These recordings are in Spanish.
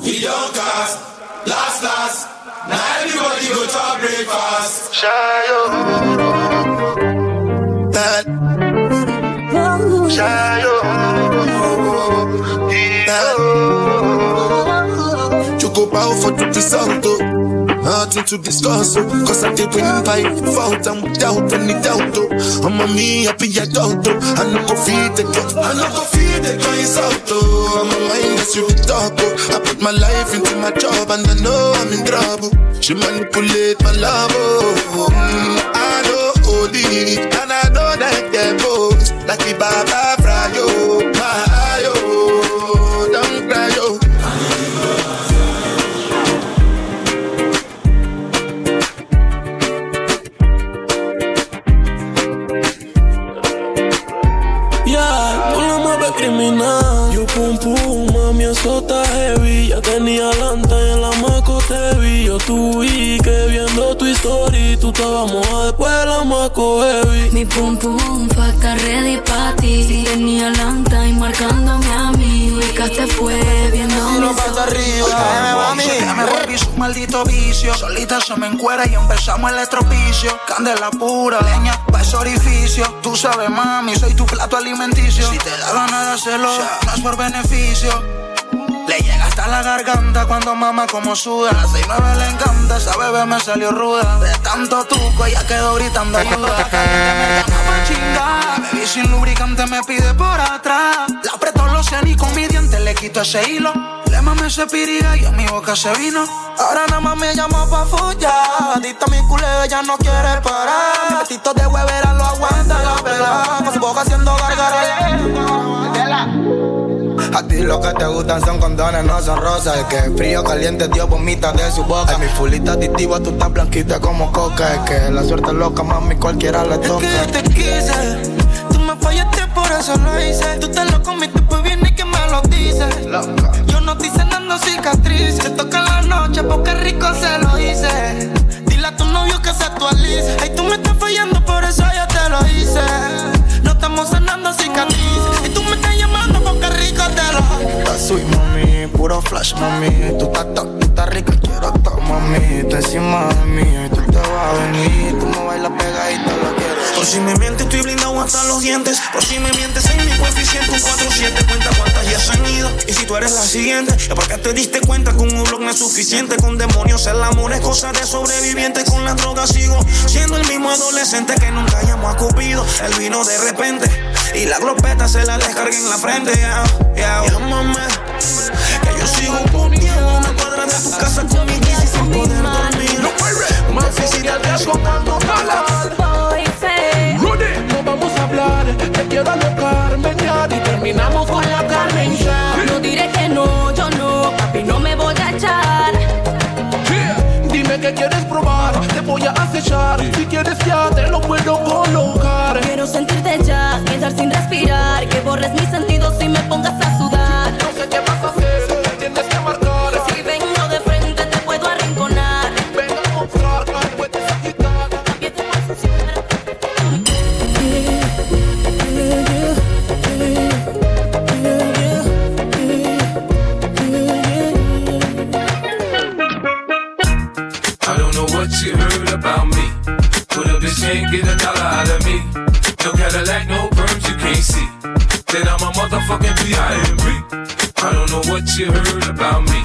We don't cast, last, last. Now everybody go to breakfast. Shayo. That. Shayo. That. Go bow for the result, Nothing to discuss, oh, cause I did win by fault and without any doubt. Oh. I'm a me I don't. Oh. I no go feed the girl, I no go feed the is out. Oh. I'm a mindless you the talk. Oh. I put my life into my job and I know I'm in trouble. She manipulate my love. Oh. Mm, I know holy and I know that they both like the Baba Frayo. My ayo, Yo pum pum, mami, eso está heavy. Ya tenía lanta en la maco te vi. Yo tuve que viendo tu historia, tú estabas moja después de la maco heavy. Mi pum pum, falta ready pa' ti. Tenía lanta y marcándome a mí. Ubicaste fue viendo no pata arriba. Me volví su maldito vicio. Solita se me encuera y empezamos el estropicio. Candela pura, leña pa' ese orificio. Tú sabes, mami, soy tu plato alimenticio. Si te da ganas de hacerlo, no es por beneficio. Le llega hasta la garganta cuando mama como suda. A 6 9 le encanta, esa bebé me salió ruda. De tanto tuco ella quedó gritando ayuda. me chingar. Baby sin lubricante me pide por atrás. La apretó los senos y con mi diente le quito ese hilo. Le mame ese piriga y en mi boca se vino. Ahora nada más me llama pa' follar. Adicta mi culé, ella no quiere parar. Petito de huevera lo aguanta la pela. Con su boca haciendo gargara. A ti lo que te gustan son condones, no son rosas. El que es frío, caliente, Dios vomita de su boca. Ay, mi fulita aditiva, tú estás blanquita como coca. Es que la suerte es loca, mami, cualquiera le toca. Es que te quise, tú me fallaste, por eso lo hice. Tú te lo comiste, mami. Tú estás, tú estás rica, quiero todo, mami. Tú encima de mí, tú te vas a venir. Tú me bailas pegadita, lo quiero. Por si me mientes, estoy blindado hasta los dientes. Por si me mientes, en mi coeficiente un 4-7. Cuenta cuántas ya se han ido. Y si tú eres la siguiente, es porque te diste cuenta que un blog no es suficiente. Con demonios el amor es cosa de sobreviviente. Con la droga sigo siendo el mismo adolescente que nunca llamó a Cupido. Él vino de repente y la glopeta se la descarga en la frente. Yeah, yeah. Llámame, que yo sigo poniendo una cuadra de tu casa con mi y sin poder dormir. Más difícil de riesgo cuando No vamos a hablar, te quiero alocar, menear y terminamos con la carne hinchada. No diré que no, yo no, papi, no me voy a echar. Dime que quieres probar, te voy a acechar. Si quieres ya te lo puedo colocar. Quiero sentirte ya, quedar sin respirar. Que borres mis sentidos y me pongas a sudar. Don't what you heard about me.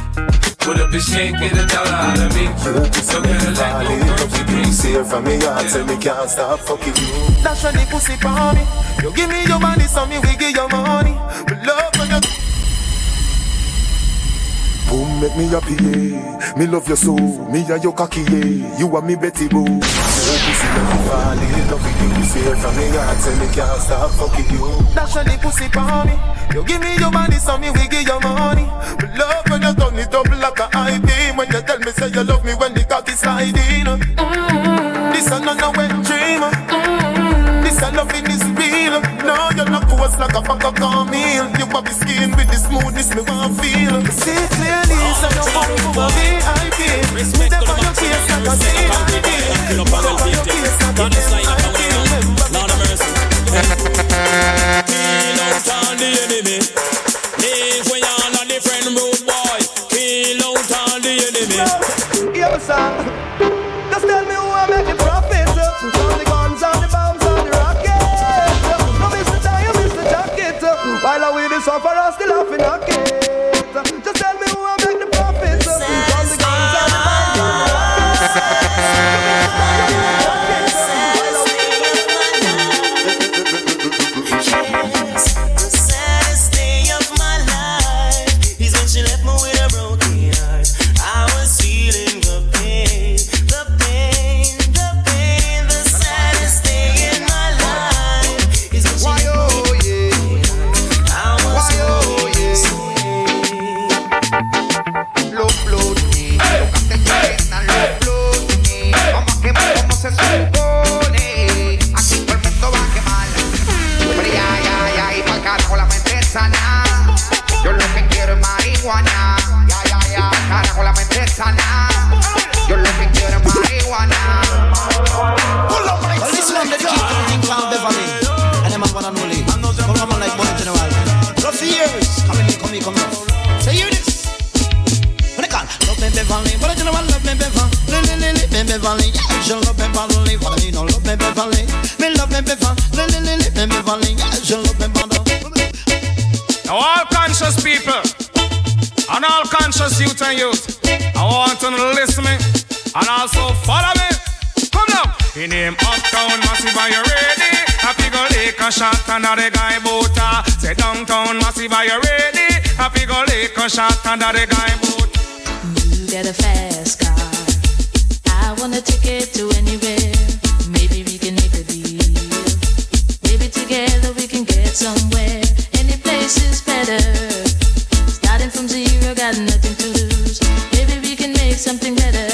But a bitch can't get a dollar out of me. No Cadillac, no perms, you can't see. Here from me heart, tell me can't stop fucking you. That's when the pussy for me. You give me your money, so me we give you money. Me love when you Boom, make me happy, yeah. Me love you so, me and your cocky, yeah. You are me Betty Boo. So pussy make me fall in love with you. Say from me heart, tell me can't stop fucking you. That's the pussy for me. You give me your money, so me we give you money. Me love when you turn it up like a high beam. When you tell me say you love me when the cocky sliding. Mm-hmm. This a no wet dream. Mm-hmm. This a loving is real. No, you're not coarse like a fuck up meal. You have the skin with the smoothness me want feel. See clearly, so you want to a VIP. Respect on your case like a VIP. 伤. Under the guy boat. Say downtown massive, are you ready? Happy go a shot under the guy. You get a fast car. I want a ticket to anywhere. Maybe we can make a deal. Maybe together we can get somewhere. Any place is better. Starting from zero, got nothing to lose. Maybe we can make something better.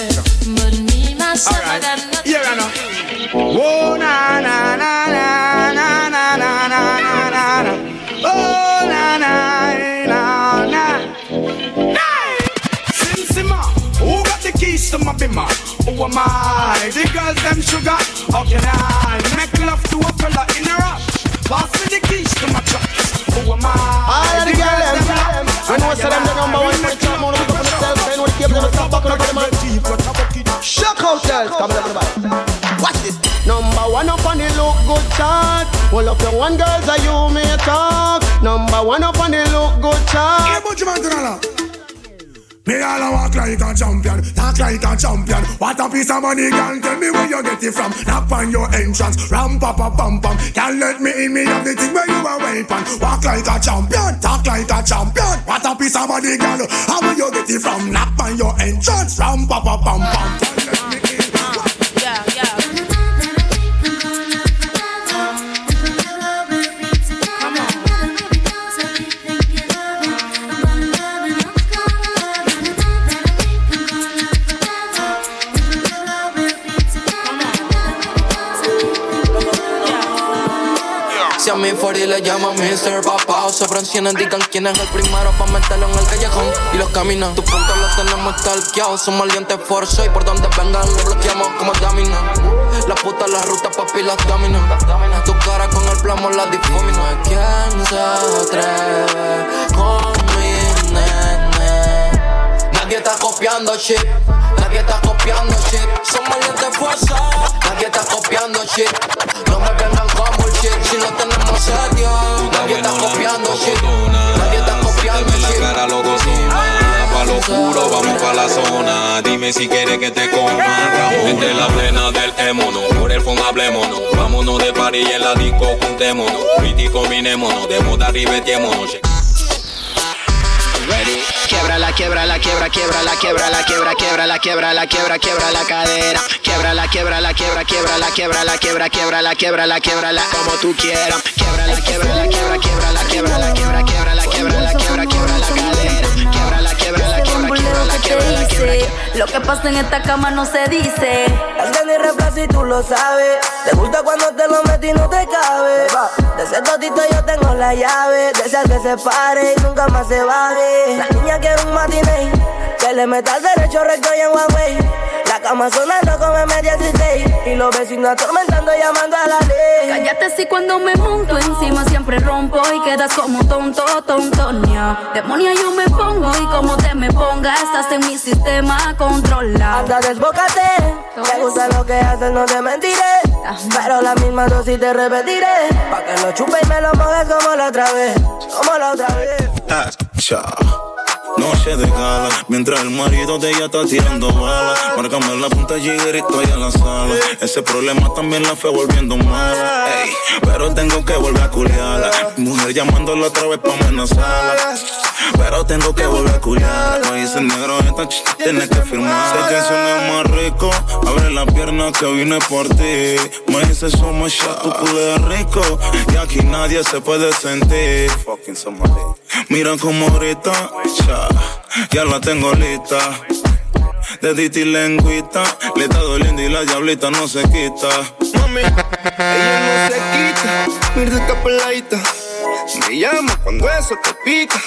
Who am I? The girls them sugar. How can I make love to a fella in a rush? Pass me the keys to my truck. Who am I? All of the girls them. I know some them the number one for the top. Wanna look up on themselves. They know the keep them stop back on the man. Shock out girls, come on everybody. Watch this. Number one up on the look good chart. Well up your one girls are you may talk. Number one up on the look good chart. Hey, bunch of man me all a walk like a champion, talk like a champion. What a piece of money, girl. Tell me where you get it from. Knock on your entrance, ram pa pa pam pam. Can't let me in, me have the thing where you are waiting. Walk like a champion, talk like a champion. What a piece of money, girl. How will you get it from? Knock on your entrance, ram pa pa pam pam. Can't let me in. Si a mi Fori le llaman Mr. Papá o se indican quién es el primero pa' meterlo en el callejón y los caminos. Tus puntos los tenemos talqueados, son malientes forzo y por donde vengan los bloqueamos como Damina. La puta la ruta papi las dominan. Tu cara con el plomo la difumina. ¿Quién se atreve con mi nene? Nadie está copiando shit, nadie está copiando shit. Son malientes fuerza, nadie está copiando shit. Si quieres que te coman, Ramón. Entre la plena del émono, por el fondo hablémonos. Vámonos de party en la disco, juntémonos. Pretty combinémonos, de moda ribetémonos. Quiebra la quiebra la quiebra quiebra la quiebra la quiebra quiebra la quiebra la quiebra quiebra la cadera quiebra la quiebra la quiebra quiebra la quiebra la quiebra quiebra la quiebra la quiebra la como tú quieras quiebra la quiebra la quiebra quiebra la quiebra la quiebra quiebra la quiebra lo que pasa en esta cama no se dice. Es ni reflejo y tú lo sabes. Te gusta cuando te lo metí y no te cabe. De ese totito yo tengo la llave. De ese que se pare y nunca más se baje la niña quiere un matinee que le meta al derecho recto y en Huawei cama sonando como media city Y los vecinos atormentando llamando a la ley Cállate si cuando me monto encima siempre rompo Y quedas como tonto, tontonia Demonia yo me pongo y como te me pongas Estás en mi sistema controlado. Anda, desbócate. Me gusta lo que haces, no te mentiré. Pero la misma dosis te repetiré. Pa' que lo chupe y me lo mojes como la otra vez. Como la otra vez. Noche de gala, mientras el marido de ella está tirando balas. Márcame la punta y estoy en la sala. Ese problema también la fue volviendo mala. Ey, pero tengo que volver a culiarla. Mujer llamándola otra vez pa' amenazarla. Pero tengo que volver a culiarla. Me dice negro, esta ch tienes que firmar. Sé que es más rico. Abre la pierna que vine por ti. Me dice somos ya tu culé rico. Y aquí nadie se puede sentir. Fucking somebody. Mira como ahorita, ya, ya la tengo lista. De Diti lengüita, le está doliendo y la diablita no se quita. Mami, ella no se quita, mira esta peladita. Me llama cuando eso te pica.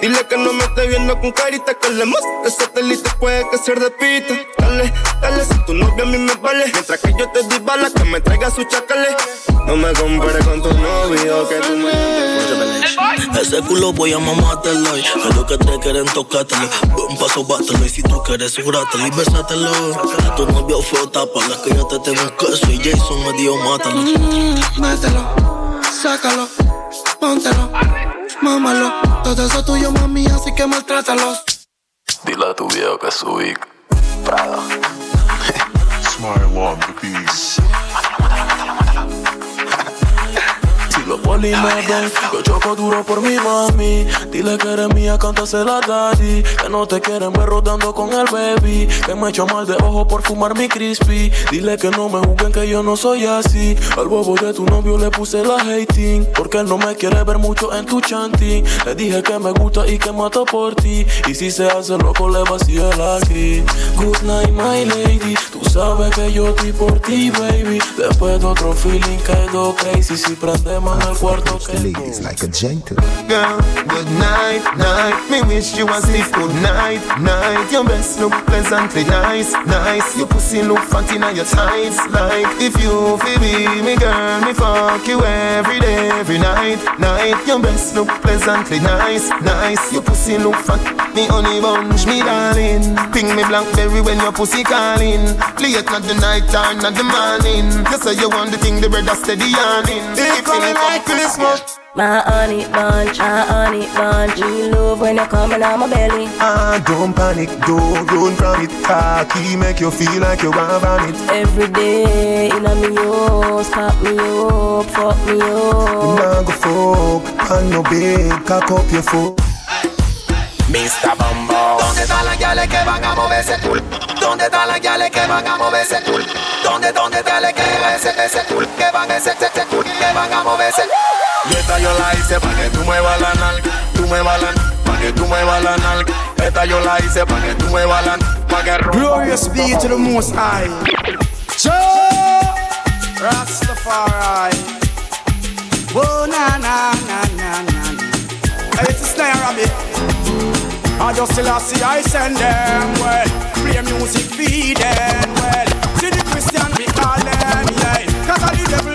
Dile que no me esté viendo con carita. Que le muestre satélite puede que ser de pita. Dale, dale, si tu novio a mí me vale. Mientras que yo te di bala, que me traiga su chacale. No me compares con tu novio, que tú me Ese culo voy a mamártelo. A lo que te quieren tocártelo. Un paso, bátelo. Y si tú quieres, jurátelo y besátelo. A tu novio fue tápala. Que yo te tengo un queso y Jason me dio mátalo. Mm, mételo, sácalo póntelo, mámalo. Todo eso tuyo, mami, así que maltrátalos. Dile a tu viejo que subí Prada. Smile on the piece. Los poli me yo choco duro por mi mami. Dile que eres mía, cántasela daddy. Que no te quieren ver rodando con el baby. Que me echo mal de ojo por fumar mi crispy. Dile que no me juzguen que yo no soy así. Al bobo de tu novio le puse la hating. Porque él no me quiere ver mucho en tu chanting. Le dije que me gusta y que mato por ti. Y si se hace loco, le vacío el aquí. Good night, my lady. Tú sabes que yo estoy por ti, baby. Después de otro feeling quedo crazy. Si prendemos en el cuarto que ladies like a gentle. Girl, good night, night. Me wish you a sleep good night, night. Your best look pleasantly nice, nice. Your pussy look fat in your tights Like if you feel me, me girl Me fuck you every day, every night, night. Your best look pleasantly nice, nice. Your pussy look fat, me honey bunch, me darling. Ping me blackberry when your pussy calling. Play it not the night time, not the morning. You say you want the thing, the bread steady yawning. If you like Christmas. My honey bunch, my honey bunch. Me love when you coming on my belly. Ah, don't panic, don't run from it. Cocky make you feel like you want vomit. Every day in a me house, pop me up, fuck me up. Nah go fuck, on no bed, cock up your foot. Mr. Bumbo ¿Dónde están las gales que van a mover ese tool? ¿Dónde están las gales que van a mover ese tool? ¿Dónde, dónde están las que van ese, ese? Que van ese, ese, ese? Que van a mover ese Y esta yo la hice pa' que tú muevas la nalga Tú muevas la Pa' que tú muevas la nalga Esta yo la hice pa' que tú muevas la Pa' que Glorious be to the most high Joe Rastafari Oh na na na na na Hey, it's a snare rabbit I just still see I send them well. Play music feed them well. See the Christian we call them yeah. Cause all the devil.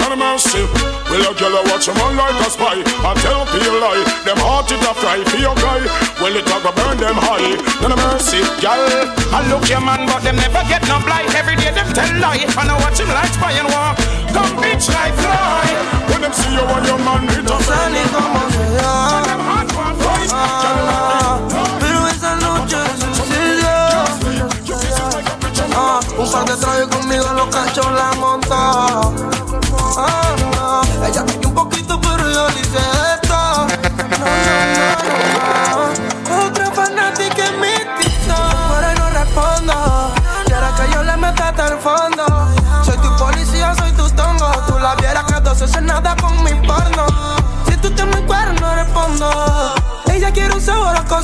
Not mercy. Will a girl watch a man like a spy? I tell you lie. Them heart it a fry for your guy. Well it a go burn them high. Not mercy, girl. I look your man, but them never get no blight. Every day them tell lie. I know watch him like spy and walk. Come bitch like fly. When them see you and your man, it a fly. Pero esa noche sucedió. Un par de trajes conmigo los cachos la monta.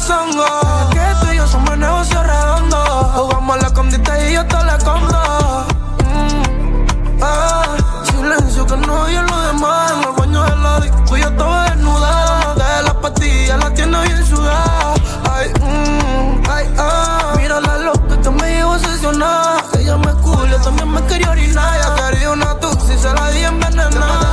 Que tú y yo somos negocio redondo. Jugamos la condita y yo te la condo. Mm, ah, silencio que no oye lo demás. En el baño de la disco yo estaba desnuda. De las pastillas la tiene bien sudada. Ay, mm, ay, ah. Mira la loca que me llevo obsesionada. Ella me culo, también me quería orinar. Ya quería una tuxi, se la di envenenada.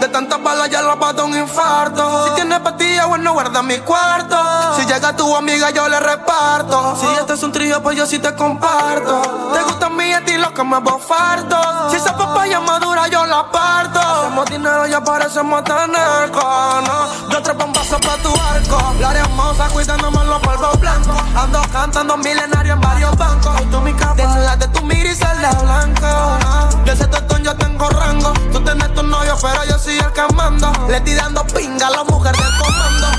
De tantas balas ya la pato un infarto. Tiene pastillas maquillado no guarda mi cuarto. Si llega tu amiga, yo le reparto. Si este es un trío, pues yo sí te comparto. Te gusta mi estilo que me bofarto. Si esa papaya madura, yo la parto. Hacemos dinero, ya parecemos tener ¿no? Yo tres bombazos pa' tu arco. La hermosa cuidándome los polvos blancos. Ando cantando milenario en varios bancos. Y tú mi capa, de tu miris el de blanco. De ese tetón yo tengo rango. Tú tenés tu novio, pero yo soy el que mando. Le estoy dando pinga a la mujer del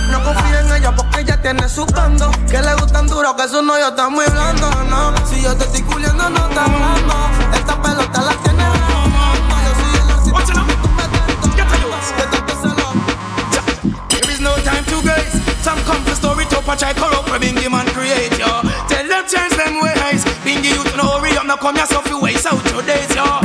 No confío en ella porque ella tiene su bando. Que le gustan duro, que su novio está muy blando, ¿no? Si yo te estoy culiando, no está hablando. Esta pelota la tiene no to patch I corrupt where Bingy man create, yo. Tell them change them ways. Bingy you to know hurry up, now come yourself you waste out your days, yo.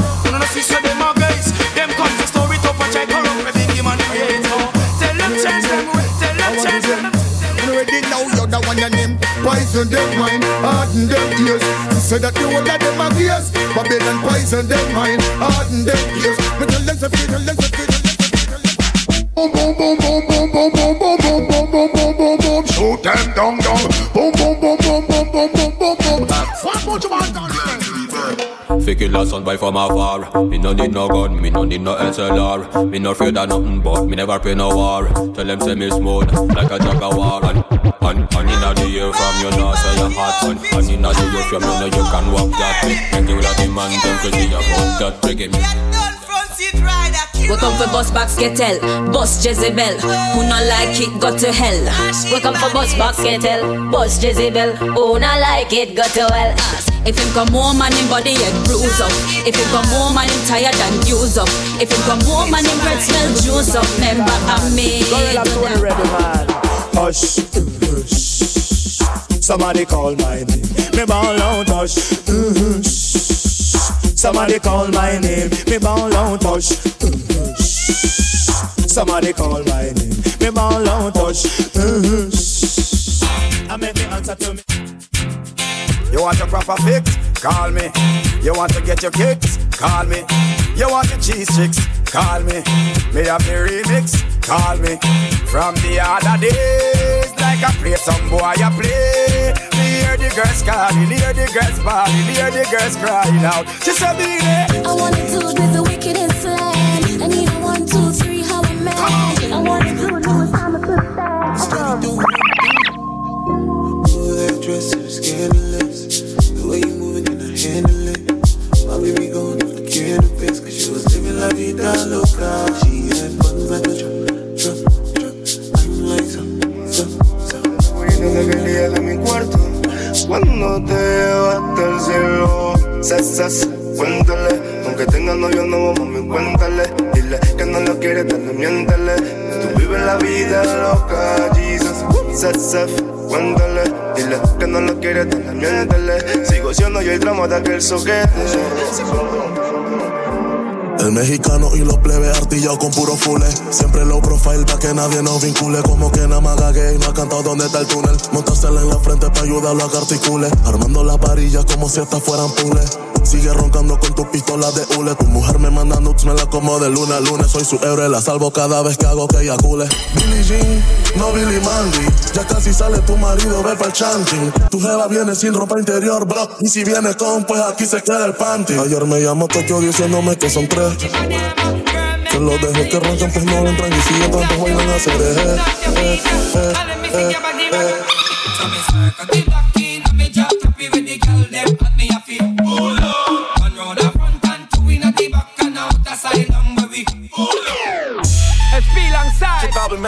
Poison them mind, harden them ears Say that you will let them have ears Babylon poison them mind, harden them ears Me tell them to feel, tell them to feel Boom, boom, boom, boom, boom, boom, boom, boom, boom, boom, boom, boom, boom, boom Shoot them down, down Boom, boom, boom, boom, boom, boom, boom, boom, boom One more to my gun Fi kill a son boy from afar Me no need no gun, me no need no SLR Me no afraid of nothing but me never pray no war Tell them say me smooth like a jaguar And, and, and inna the air from you know say you hot And, and inna the air from you know you can walk that way Make you the man them crazy about that reggae me We come for bus box Ketel, bus Jezebel. Who not like it, go to hell. We come for bus box Ketel, bus Jezebel. Who not like it, go to hell. If him come home and him body head bruise up If him come home and him tired and use up If him come home and him breath smell juice up Remember I made Hush, hush. Somebody call my name. Me ball out, hush. hush. Somebody call my name. Me ball out, hush. hush. Somebody call my name. Me ball out, hush. hush. I make the answer to me. You want your proper fix? Call me. You want to get your kicks? Call me. You want your cheese chicks? Call me. Me have the remix? Call me. From the other days, like I play some boy, I play. Me hear the girls calling, hear the girls bawling, hear the girls crying out. She said, "Be there." I wanna do with the wicked El mexicano y los plebes artillados con puro fule. Siempre low profile pa' que nadie nos vincule. Como que nada más gague y no ha cantado dónde está el túnel. Montársela en la frente pa' ayudarlo a que articule. Armando las varillas como si estas fueran pules. Sigue roncando con tu pistola de hule. Tu mujer me manda nudes, me la como de luna a lunes. Soy su héroe, la salvo cada vez que hago que eyacule. Billie Jean, no Billy Mandy. Ya casi sale tu marido, ve pa'l chanting. Tu jeva viene sin ropa interior, bro. Y si viene con, pues aquí se queda el panty. Ayer me llamó Tokio diciéndome que son tres. Que los dejé que roncan, pues no entran. Y si entran, pues bailan a hacer eh, eh, eh,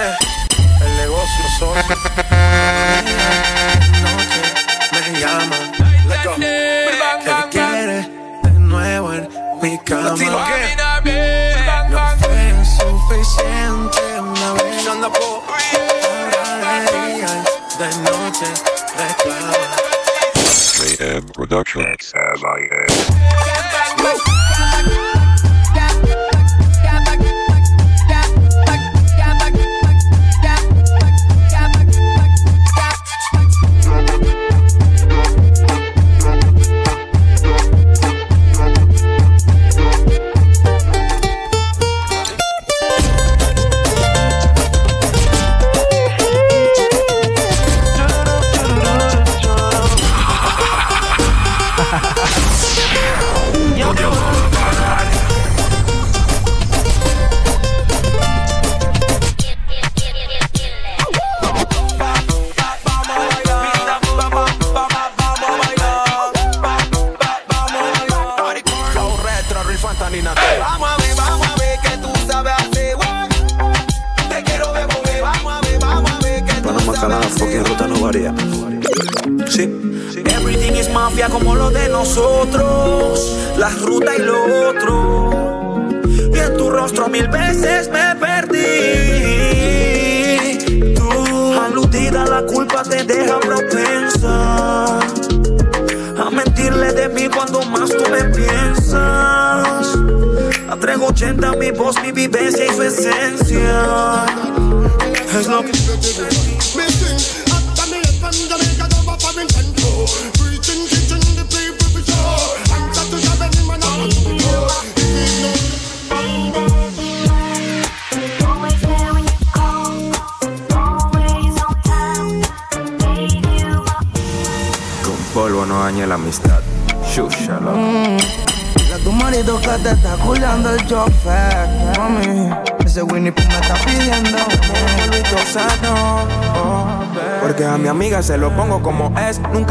Dame el negocio socio. Noche me llama. ¿Qué quieres de nuevo en mi cama? No fue suficiente una vez. Ahora de noche reclama. Production.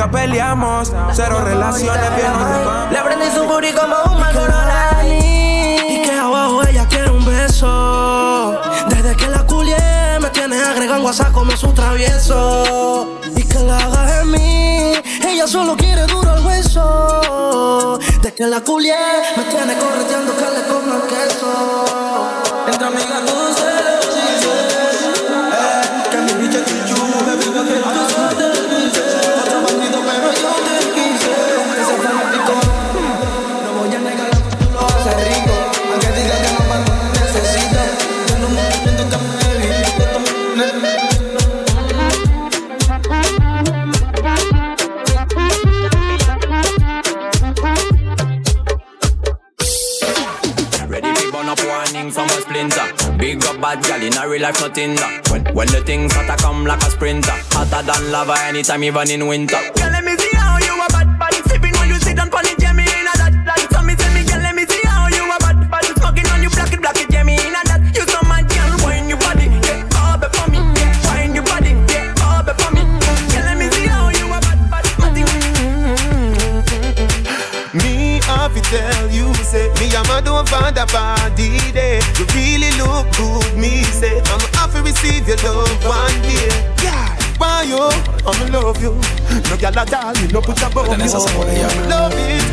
Nunca peleamos. Cero relaciones, bien nos. Le prendí su booty como un Marlboro Y que abajo ella quiere un beso. Desde que la culié me tiene agregando WhatsApp como su travieso. Y que la haga en mí. Ella solo quiere duro el hueso. De que la culié me tiene correteando que nothing. Uh, when, when the things hotter come like a sprinter. Hotter than lava anytime even in winter. Love you. No girl at all, me no put above you Love it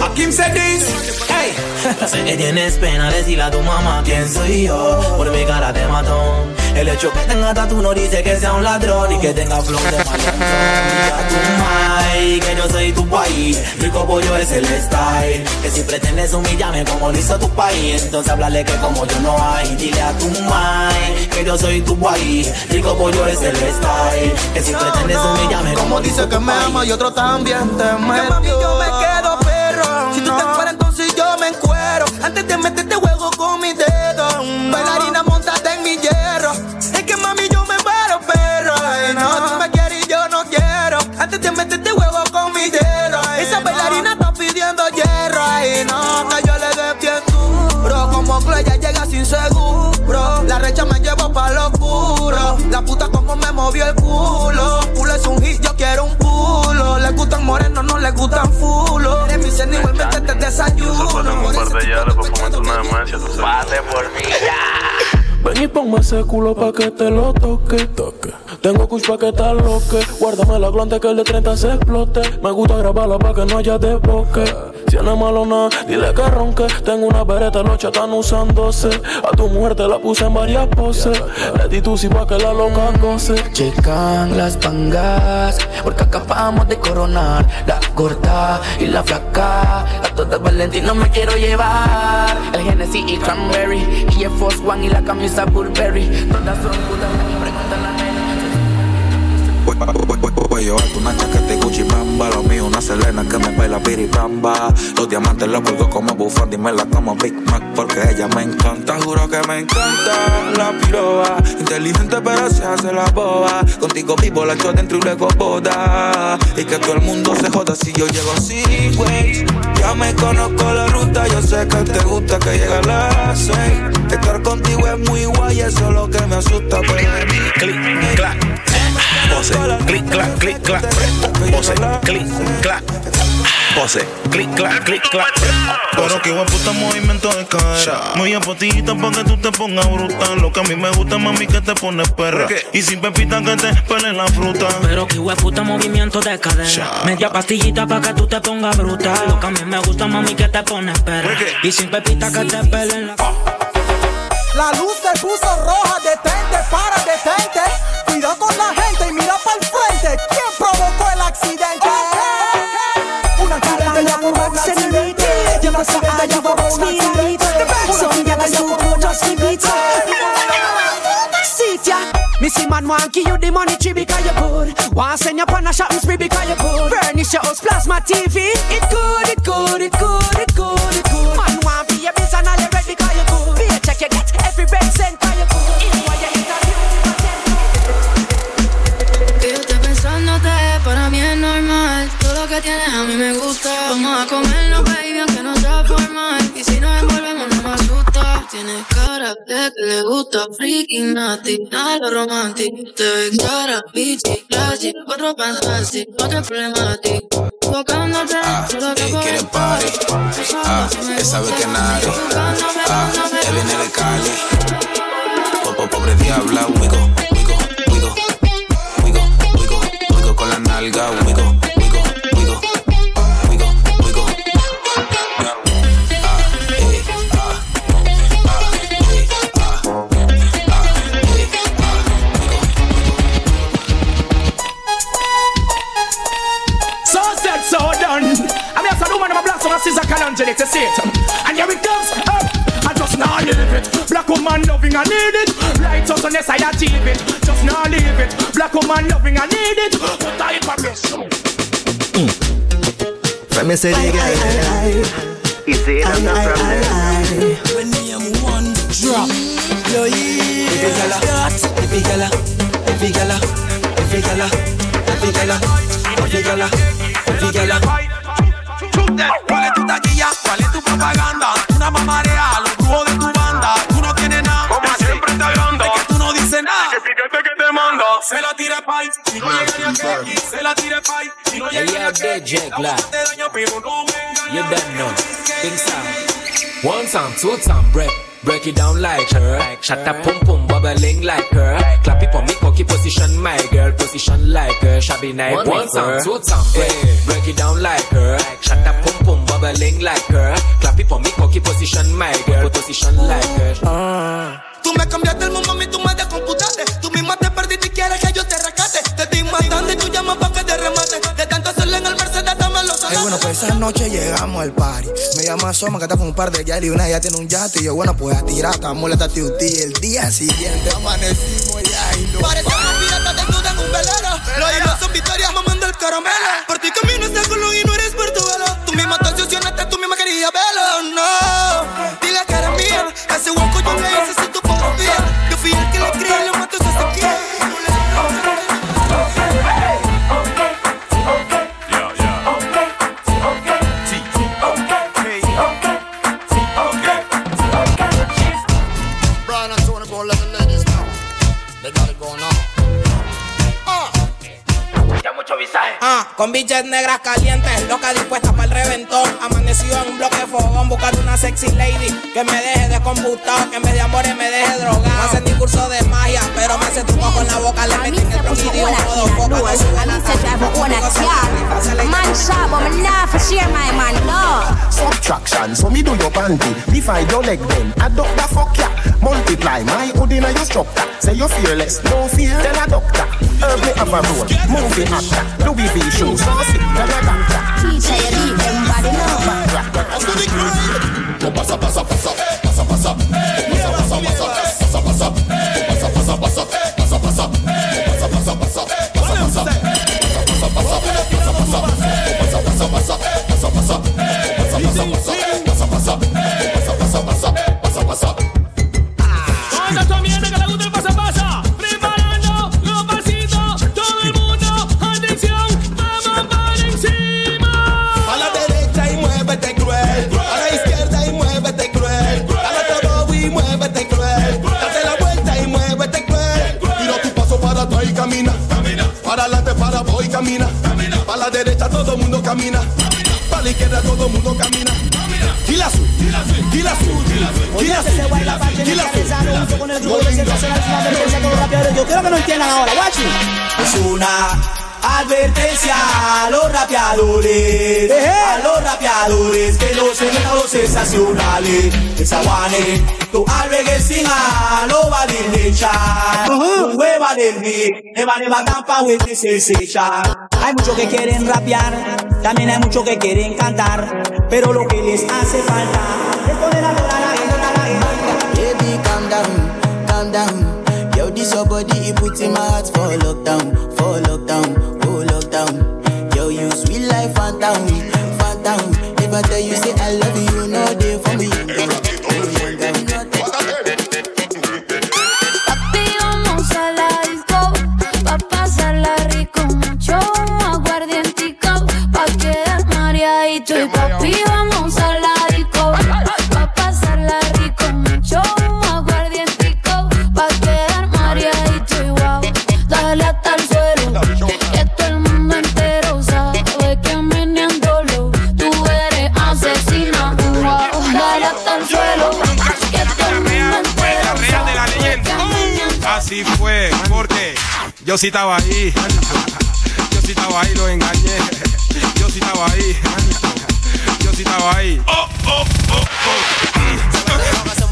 Hakim said this. Hey. Sé que tienes pena decirle a tu mamá quién soy yo Por mi cara de matón. El hecho que tenga tatu no dice que sea un ladrón Y que tenga flow de Dile a tu mai que yo soy tu país Rico pollo es el style. Que si pretendes humillarme como lo hizo tu país Entonces háblale que como yo no hay Dile a tu mai que yo soy tu país Rico pollo es el style. Que si pretendes humillarme Como dice que me ama y otro también te metió. mami, yo me quedo como me movió el culo. Culo es un hit, yo quiero un culo. Le gustan morenos, no le gustan fulo. Eres mi cena, igualmente te desayuno. un par de yales para fumarte una demencia, tú sabes. Pase por mí ya Ven y ponme ese culo pa' que te lo toque. Tengo kush pa' que te aloque. Guárdame la glande que el de 30 se explote. Me gusta grabarla pa' que no haya desbloque. Si no es malo nada, dile que ronque. Tengo una bereta, los están usándose. A tu mujer te la puse en varias poses. Le di tu si pa' que la loca goce. Llegan las pangas, porque acabamos de coronar la gorda y la flaca. A todas Valentino me quiero llevar. El Genesis y Cranberry, y el Force One y la camisa Burberry. Todas son putas, pregúntale a Nelly. Voy a llevarte una chaqueta Gucci Bamba. Lo mío una Selena que me baila piripamba Los diamantes los cuelgo como bufanda Y me la como Big Mac porque ella me encanta. Juro que me encanta la piroba Inteligente pero se hace la boba. Contigo vivo la echo dentro y luego boda. Y que todo el mundo se joda si yo llego así, güey. Ya me conozco la ruta, yo sé que te gusta que llegue a las seis. Estar contigo es muy guay, eso es lo que me asusta Pero. Pose, click, clack, click, clack. Pose, click, clack. pose. Clic, clac, clic, clac. Pero que buen puta movimiento de cadera. Muy bien potita pa' que tú te pongas brutal. Lo que a mí me gusta, mami, que te pones perra. Y sin pepita que te pelen la fruta. Pero que puta movimiento de cadera. Media pastillita pa' que tú te pongas brutal. Lo que a mí me gusta, mami, que te pones perra. Y sin pepita que te pelen la La luz se puso roja, detente, para, detente. Cuidado con la gente y mira para el frente. ¿Quién provocó el accidente? Una cadena por un accidente. Ya pasa allá por accidente. So ya ves tú, just keep it Sit ya. Missy man want give you the money tree because you good. Want send you on a shopping spree because you good. Furnish your house, plasma TV. It good, it good, it good, cara que le gusta freaking nasty. Nada romántico. Te ves cara, bichi, classy. Otro fantastic, otro problematic. Tocándote, solo que Ey, por quiere party. Ah, esa vez que nadie. Ah, él viene de Cali. Popo, pobre diabla, wigo, wigo, wigo. Wigo, wigo, wigo con la nalga, wigo, see to see it. And here it comes, up. I just not leave it. Black woman loving, I need it. Right up, unless I achieve it. Just not leave it. Black woman loving, I need it. But I ain't Let me say it again. You see it, I'm not from there. When name one drop. Yo, If you gala, if you gala, if you gala, if you gala, if you gala, if you gala, if you gala. Propaganda? Una mamarea, los dúos de tu banda. Tú no tienes nada, que siempre te agranda. Es que tú no dices nada. Que piquete que te manda. Se la tire pa'y, si no llegaría aquí. Se la tire pa'y, si no Yeah, llegaría yeah, aquí. La Glad. te daña, pero no me engaña. You don't know. Think some. One time, two time, break. Break it down like her. Shut up, pum pum, bubbling like her. Clap it for me, cocky position, my girl. Position like her. Shabby night, One one time, time, two time, break. Break it down like her. Shut up, pum pum, bubbling like her. Clap it for me, cocky position, my girl. Position like her. Tú me cambiaste el mundo, a mí tú me descomputaste. Tú misma te perdiste y quieres que yo te rescate. Te estoy matando y tú llamas pa' que te remate. De tanto hacerle en el Mercedes, dame los Eh, bueno, pues esa noche llegamos al party. Me llama Soma, que está con un par de yali y una ya tiene un yate. Y yo, bueno, pues a tirar, estamos la tati El día siguiente amanecimos ya y no. Parecemos piratas desnudas en un velero. Los hilos son victorias mamando el caramelo. Por ti camino colón y no eres Portobelo no. Dile a cara mía, hace hueco yo le hice si tú. Yo fui el que le crié y le mato hasta aquí. Con bichas negras calientes, loca dispuesta reventón. Amanecido en un bloque de fogón, buscando una sexy lady que me deje descomputado, que en vez de amores me deje drogado. No hace ni curso de magia, pero me hace truco con la boca, le metí en el promedio, modo foca de su I need to drive my own a car. Man sharp, but me nah for share my man, no. Subtraction, so me do your panty. Divide your leg then. Adopt the fuck ya. Multiply my hood in your structure. Say you're fearless, no fear. Tell a doctor. Herb me have a role. Movie actor, Louis V shoes. Saucy, Galaganta. Teacher, you leave them Pass up, pass up, pass up, pass up, pass up, pass up. Camina. Para la izquierda todo el mundo camina. Gila azul, gila azul, gila azul, gila azul, con el grupo de sensacional, es una advertencia con los rapeadores. Yo quiero que no entiendan ahora. Es una advertencia a los rapeadores, a los rapeadores que los los sensacionales. Esa guane, tu albergue sin a lo va de lecha. Tu hueva del mi, neva neva tampa with the sensation. Hay muchos que quieren rapear, también hay muchos que quieren cantar, pero lo que les hace falta es poner a gente, a la. Baby, calm down, calm down. Yo, this your body, it puts in my heart for lockdown, for lockdown. Sí estaba ahí. Yo sí estaba ahí, lo engañé. Yo sí estaba ahí. Yo sí estaba ahí. Oh, oh, oh, oh.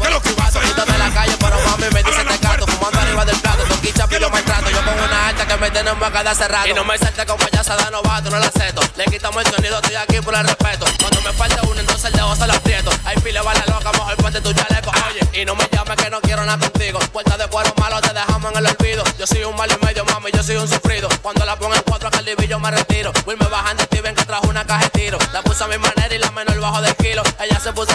¿Qué es lo que pasa de la calle, pero mami me dice te canto Fumando arriba del plato, toquicha pillo maltrato Yo pongo una alta que me tiene en boca de hace rato Y no me salte con payasa de novato, no la acepto Le quitamos el sonido, estoy aquí por el respeto Cuando me falta uno, entonces el dedo se lo aprieto Hay pile vale loca, mejor ponte tu chaleco Oye, y no me llames que no quiero nada contigo Puerta de cuero malo, te dejamos en el olvido Yo soy un mal y medio, mami, yo soy un sufrido. Cuando la pongo en cuatro, acá el yo me retiro. Will me bajan de ti, ven que trajo una caja de tiro La puse a mi manera y la menor bajo del kilo. Ella se puso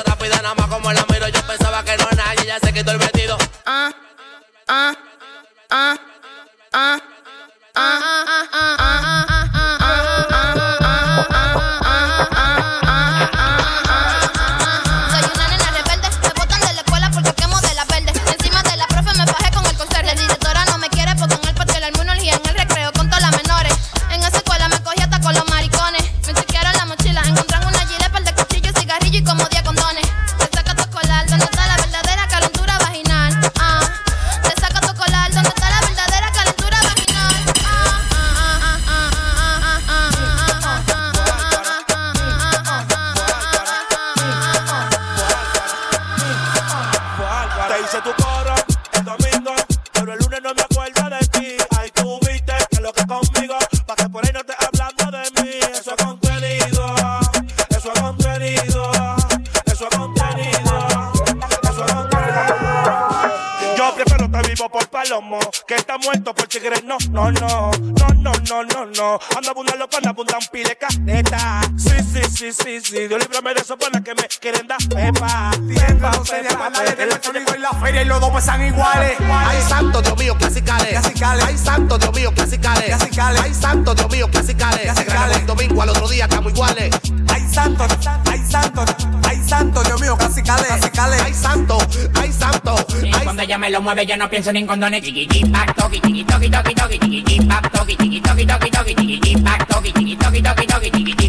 pesan iguales. Ay, santo, Dios mío, clasicales. Ay, santo, Dios mío, clasicales. Ay, santo, Dios mío, clasicales. Se el domingo al otro día, estamos iguales. Ay, santo, ay, santo, ay, santo, Dios mío, casi cale, casi cale. Ay, santo, ay, santo. Y cuando ella me lo mueve, yo no pienso ni en condones. Chiqui, pac, toqui, chiqui, toqui, toqui, toqui, chiqui, pac, toqui, chiqui, toqui, toqui, toqui, chiqui, pac, toqui, chiqui, toqui, toqui, toqui, chiqui,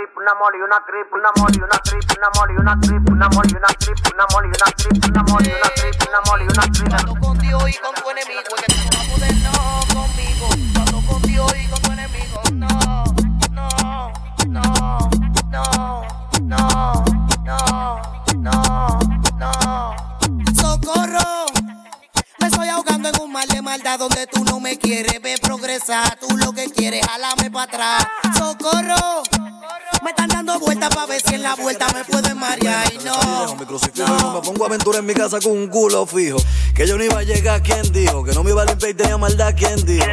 creep, una moli, una creep, una moli, una creep, una moli, una creep, Mi crucifijo, no me pongo aventura en mi casa con un culo fijo. Que yo no iba a llegar, ¿quién dijo? Que no me iba a limpiar y tenía maldad, ¿quién dijo?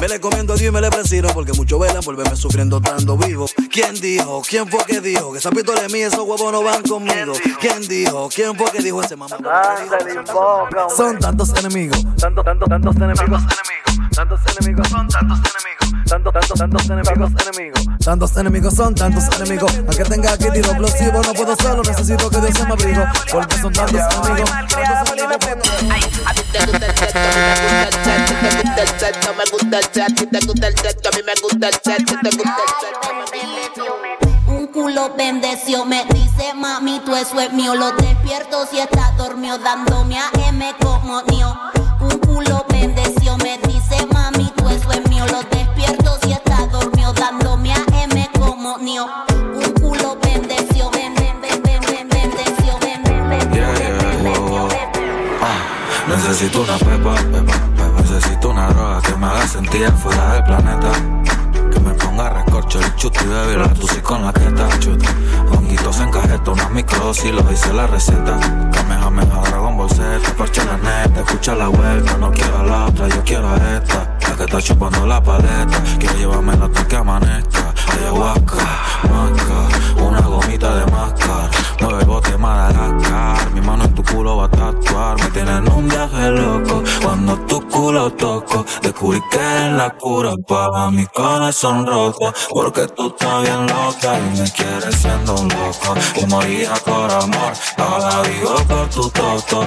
Me le comiendo a Dios y me le presido porque mucho velan por verme sufriendo tanto vivo. ¿Quién dijo? ¿Quién fue que dijo? Que esa pistola de mí, esos huevos no van conmigo. ¿Quién dijo? ¿Quién fue que dijo ese mamá? Son tantos enemigos, tantos, tantos, tantos enemigos, enemigos, tantos enemigos, son tantos enemigos, tantos, tantos, tantos enemigos, enemigos, tantos enemigos, son tantos enemigos. Aunque tenga aquí tiro explosivo, no puedo solo, necesito que Dios me abrigo, porque son tantos enemigos. A ti te gusta el sexo, me gusta el sexo, me gusta el sexo, te gusta el sexo, a mí me gusta el sexo, te gusta el sexo. Un culo bendeció, me dice mami, tú eso es mío. Lo despierto si está dormido, dándome a M como mío. Un culo bendeció, ben, ben, ben, ben, ben, bendeció, ben. Ah, necesito una pepa, pepa, pepa. Necesito una droga que me haga sentir fuera del planeta. Ponga recorcho el chuti, baby, la tusi con la. Chuta. Honguitos en cajeta, una microdosis, lo dice la receta. Kamehameha, Dragon Ball Z, parche la neta. Escucha la vuelta, no quiero la otra, yo quiero a esta. La que está chupando la paleta, quiero llevarme hasta que amanezca. Ayahuasca, maca, una gomita de máscara. Mueve el bote Madagascar, mi mano en tu culo va a tatuar. Me tienen en un viaje loco, cuando tu culo toco. Descubrí que eres la cura para mi corazón roto. Porque tú estás bien loca y me quieres siendo un loco. Y moría por amor, ahora vivo por tu toto.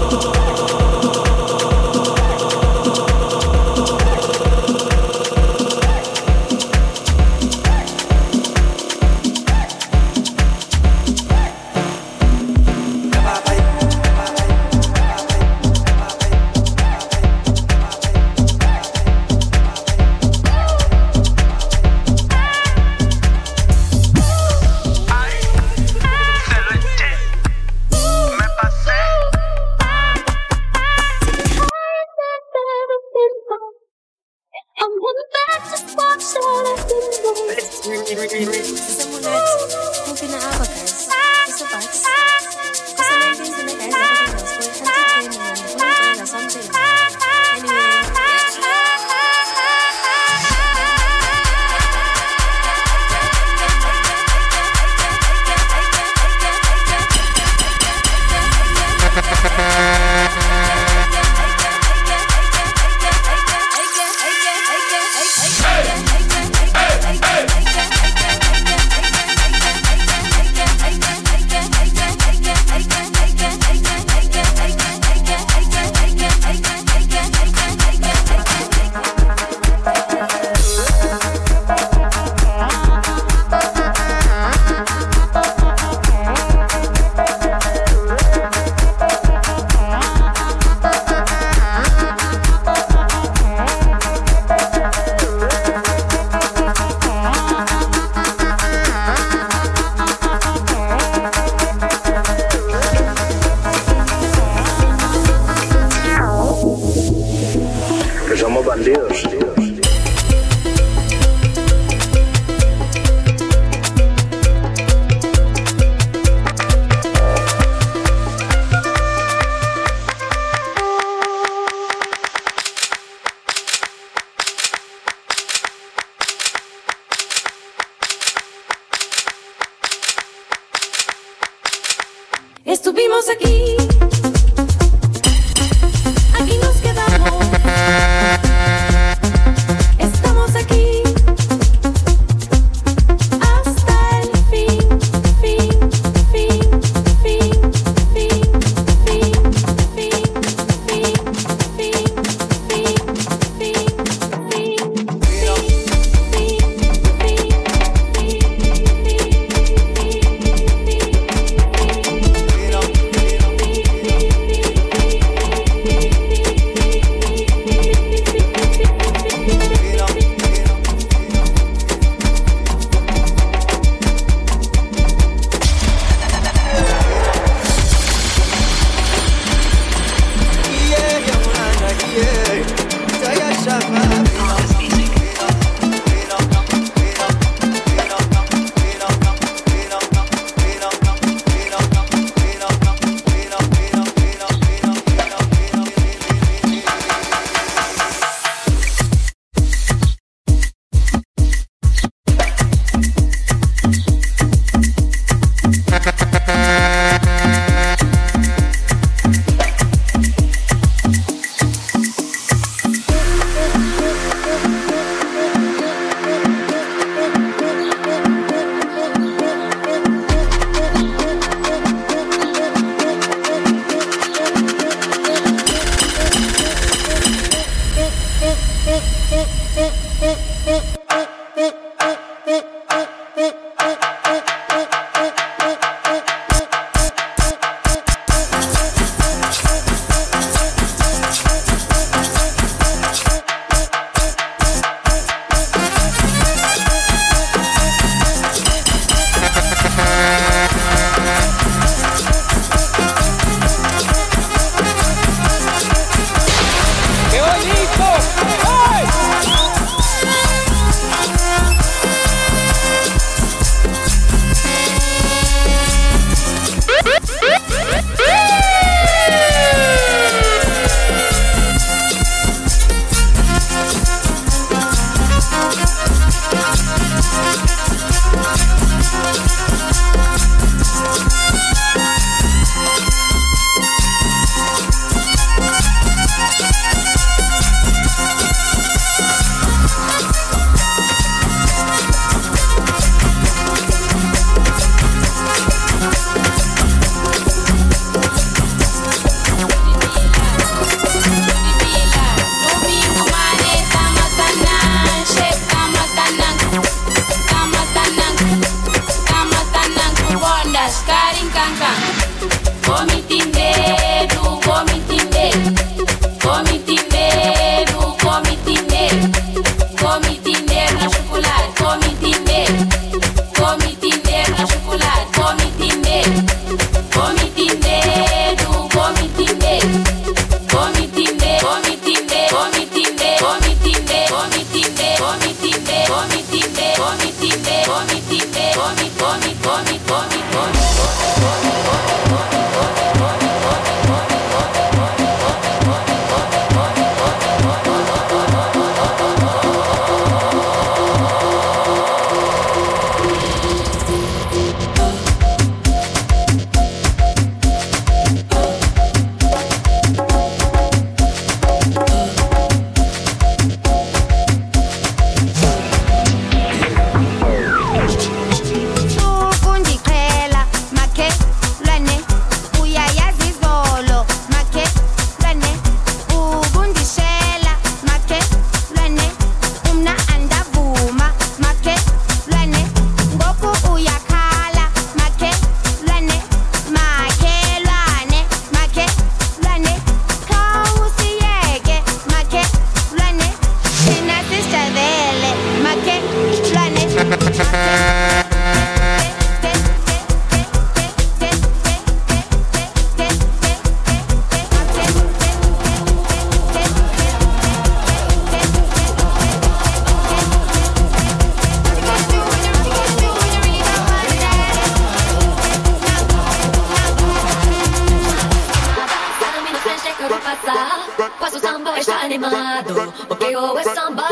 But they always samba.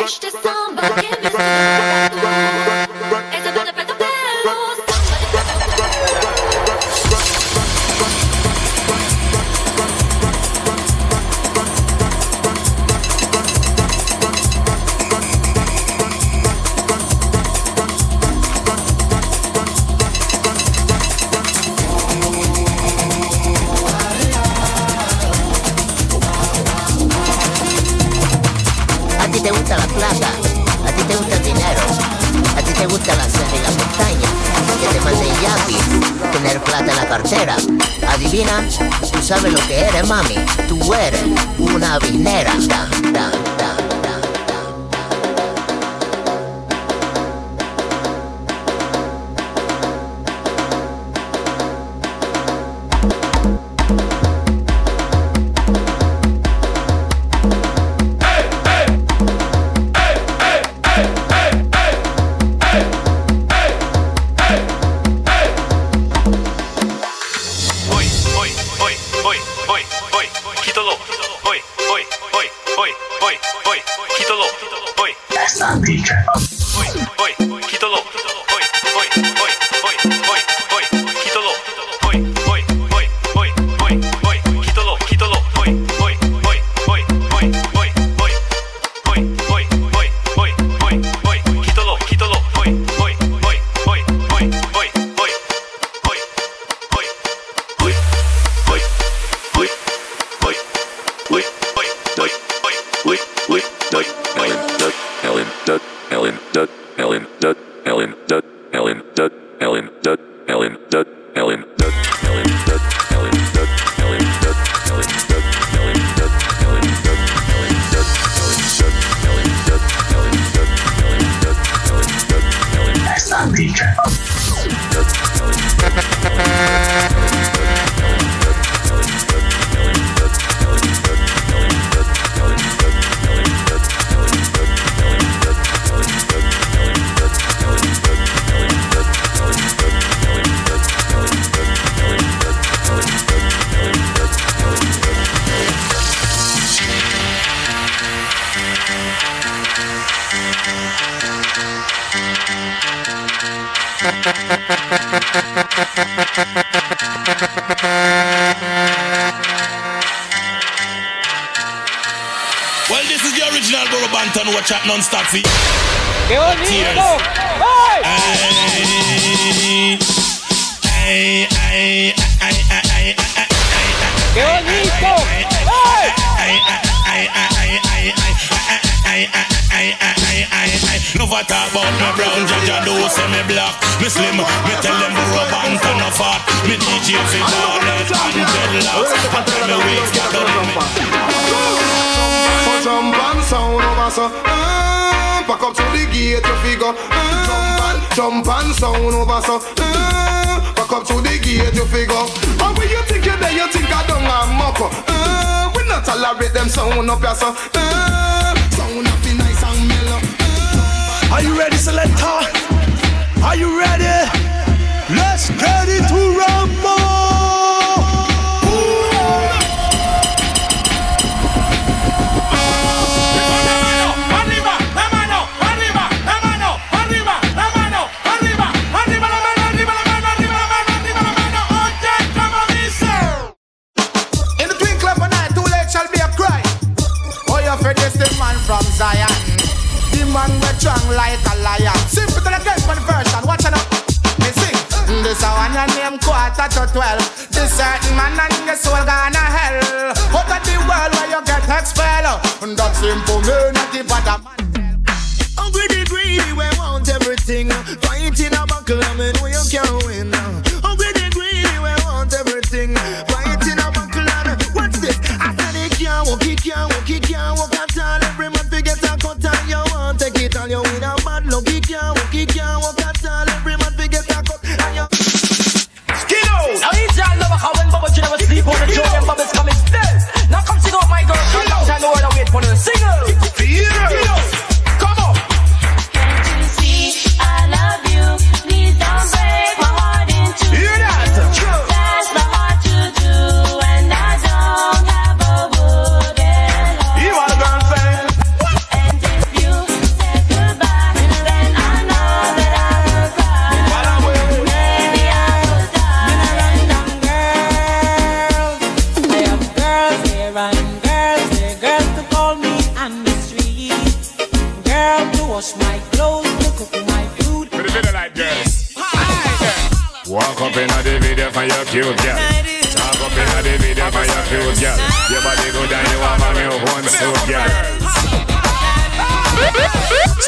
It's the samba. mami, tú eres una vinera. chat non-stop fi Tears. Ay ¡Qué bonito! Never talk about my brown Jaja do say me black. Me slim, me tell them grow and turn a fat. Me DJ fi ball and dreadlocks And tell me wigs got done me jump and sound over so uh, Back up to the gate you figure uh, Jump and jump and sound over so uh, Back up to the gate you figure And when you think you're there you think I don't have muck uh, We not tolerate them sound up here so uh, Sound up be nice and mellow Are you ready, Selector? Are you ready? Let's get it to rumble! That's him for me, not bad I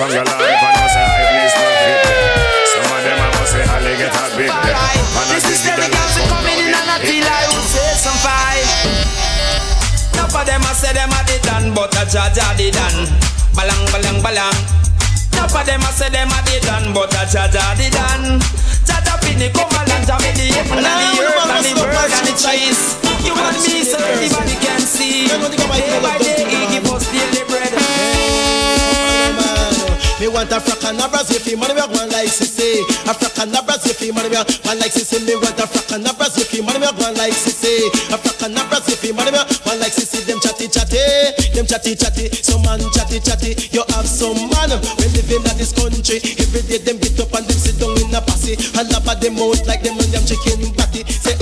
Some girl are if I know say I please no fit. Some of them I must say I get a bit them. And I This is see the the girls who coming in and I feel I would say some fight. Enough of them I say them a the done, but a Jaja the done. Balang balang balang. Enough of them I say them a the done, but a Jaja the done. Jaja pini come along, Jammy the apple and the earth and the bird and the trees. You and me so everybody can see. Day by day he give us daily bread. Me want a frack and a Brazil fee, money me want like Sissy. A frack and a Brazil fee, money me want like Sissy. Me want a frack and a Brazil fee, money me want like Sissy. A frack and a Brazil fee, money me want like Sissy. Them chatty chatty, them chatty chatty. Some man chatty chatty. You have some man when living in this country. Every day them get up and them sit down in a posse. And lap them out like them and them chicken batty. Say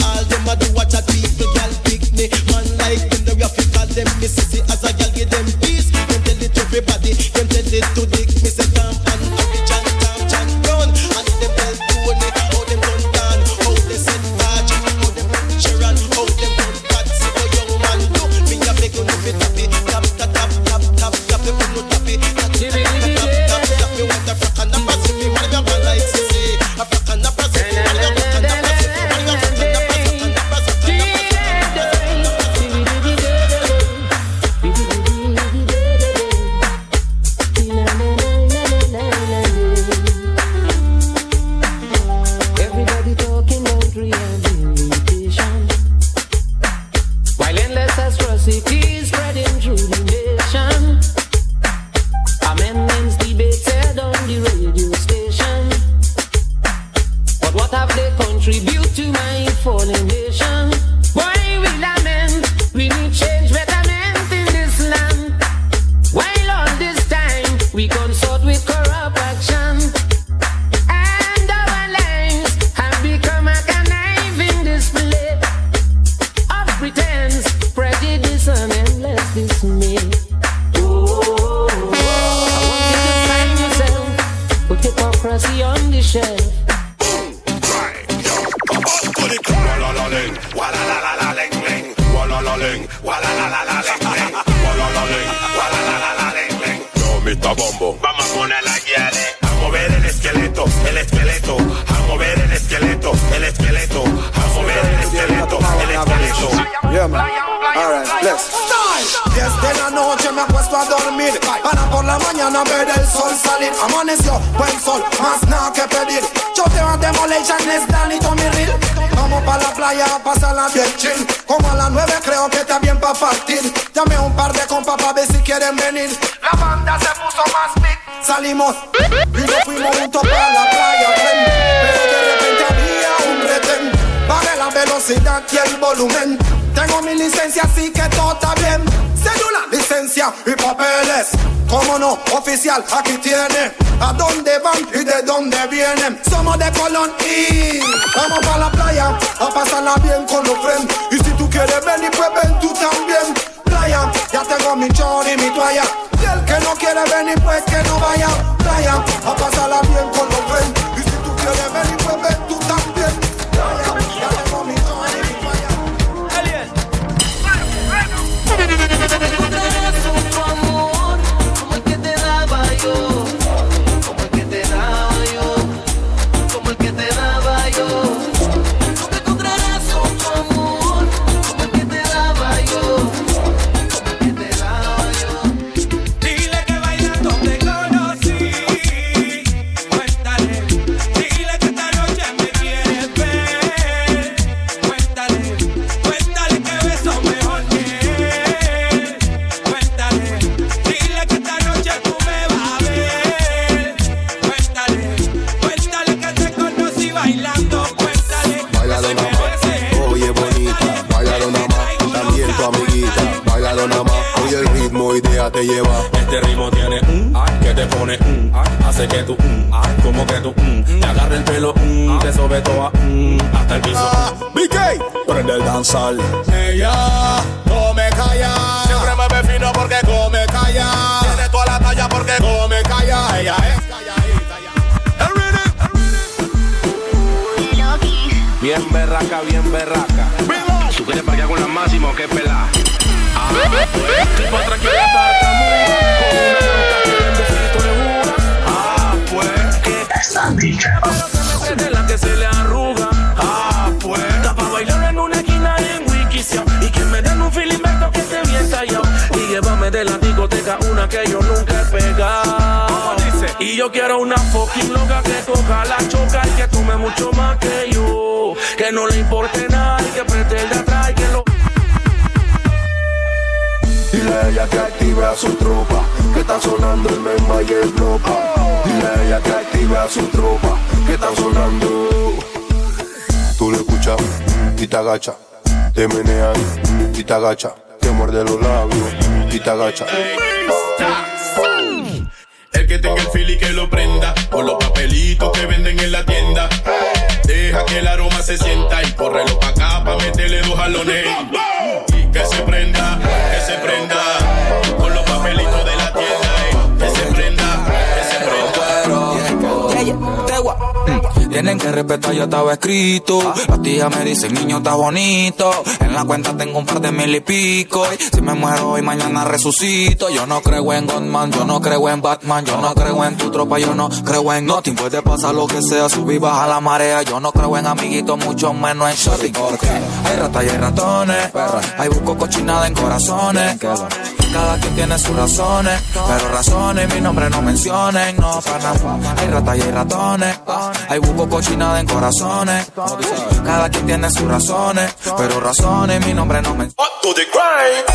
velocidad y el volumen Tengo mi licencia así que todo está bien. Cédula, licencia y papeles. Cómo no, oficial, aquí tiene. ¿A dónde van y de dónde vienen? Somos de Colón y Vamos pa' la playa a pasarla bien con los friends. Y si tú quieres venir pues ven tú también. Playa, ya tengo mi chor y mi toalla. Y el que no quiere venir pues que no vaya Playa, a pasarla bien con los friends. Y si tú quieres venir Este ritmo tiene un que te pone un hace que tú un como que tú un te agarre el pelo un te sobe toda un hasta el piso. BK, prende el danzal. Ella come calla, siempre me ve fino porque come calla. Tiene toda la talla porque come calla. Ella es Bien berraca, bien berraca. Tú quieres parquear con la máxima o qué pelá. Ah, tipo tranquila, tartamuda, con una que en besito le jura. Ah, pues, que está dicha. de la que se le arruga. Ah, pues, está pa' bailar en una esquina en Wikisia. Y que me den un filimento que esté bien tallado. Y llévame de la discoteca una que yo nunca he pegado. Y yo quiero una fucking loca que coja la choca y que tome mucho más que yo. Que no le importe nada y que pretenda active a su tropa, que está sonando el memba y el blopa. Dile a ella que active a su tropa, que está sonando. Tú lo escuchas y te agacha, te menean y te agacha, te muerde los labios y te agacha. El que tenga el feel y que lo prenda Con los papelitos que venden en la tienda Deja que el aroma se sienta Y córrelo pa' acá pa' meterle dos jalones Y que se prenda, que se prenda Tienen que respetar, yo estaba escrito. Las tías me dicen, niño, está bonito. En la cuenta tengo un par de mil y pico. Y si me muero hoy, mañana resucito. Yo no creo en Godman, yo no creo en Batman. Yo no creo en tu tropa, yo no creo en nothing. Puede pasar lo que sea, subir, baja la marea. Yo no creo en amiguitos, mucho menos en shopping. Porque hay ratas y hay ratones. Hay busco cochinada en corazones. Cada quien tiene sus razones. Pero razones, mi nombre no mencionen. No, para nada. Hay ratas y hay ratones. Hay busco cochinada en corazones. Cada quien tiene sus razones. Pero razones, mi nombre no grind.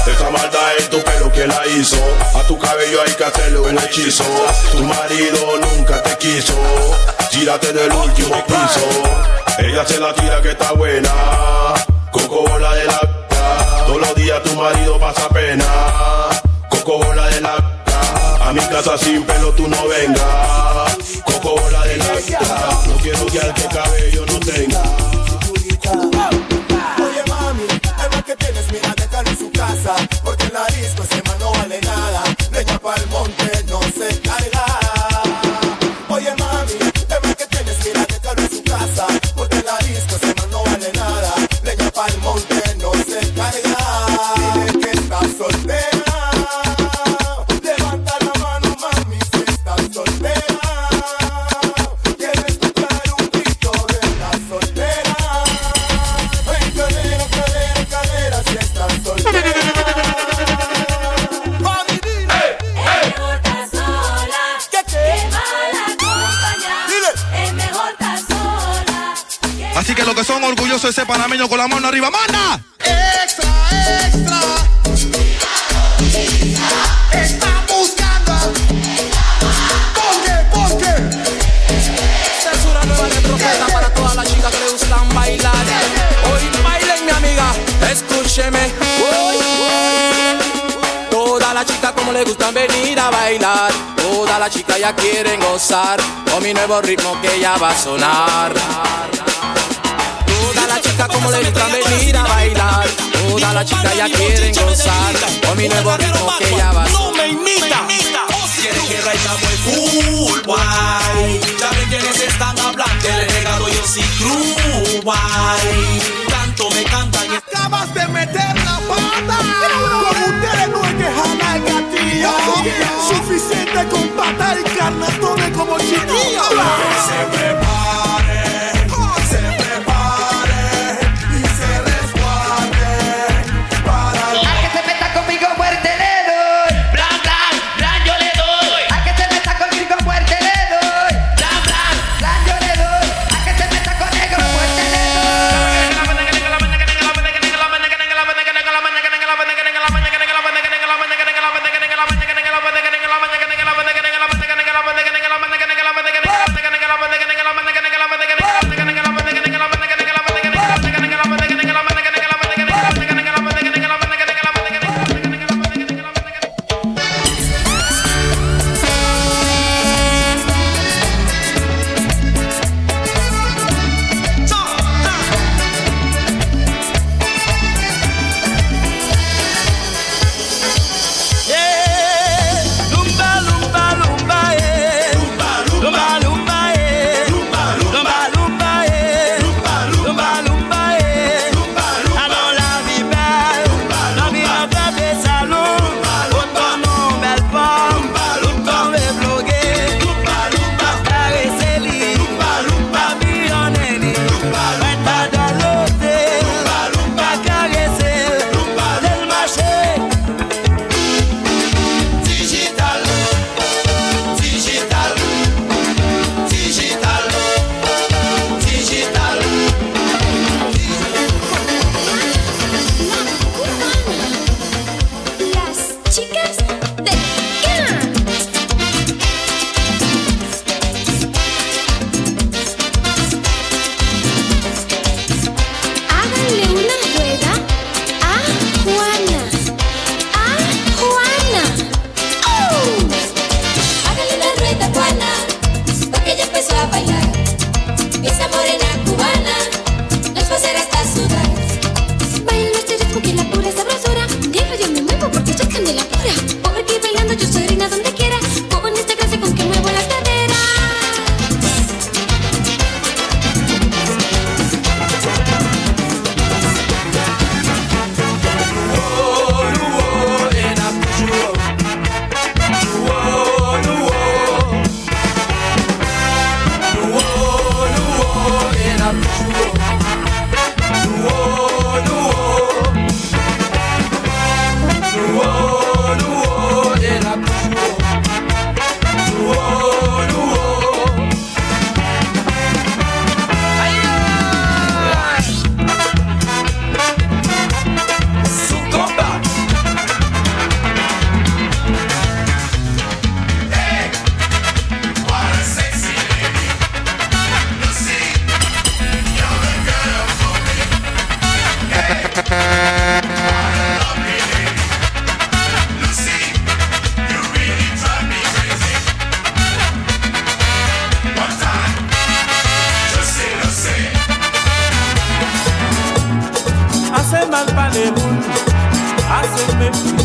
Esa maldad en tu pelo que la hizo. A tu cabello hay que hacerle un hechizo. Tu marido nunca te quiso. Tírate del último piso. Ella se la tira que está buena. Coco bola de la Todos los días tu marido pasa pena. Coco bola de la mi casa sin pelo tú no vengas. Coco bola de nata. No quiero que al que cabello no tenga. Oye mami, el más que tienes, mira, déjalo en su casa Porque la disco ese man no vale nada Leña pa'l monte, no ese panameño con la mano arriba, ¡manda! Extra, extra. Está buscando. ¿Por qué? ¿Por qué? Esta es una nueva de trompeta para todas las chicas que le gustan bailar. Hoy bailen, mi amiga, escúcheme. Uy, uy. Todas las chicas como le gustan venir a bailar. Todas las chicas ya quieren gozar con mi nuevo ritmo que ya va a sonar. Chicas como le gustan venir a bailar. Todas las chicas ya quieren gozar con mi nuevo ritmo que ya va. No me imita. Quieren que raizamos el full guay. Ya ven quienes están hablando. El regalo yo sí true guay. Tanto me cantan Acabas de meter la pata. Con ustedes no hay que jalar gatillo. Suficiente con patar y carnatones como chiquillos.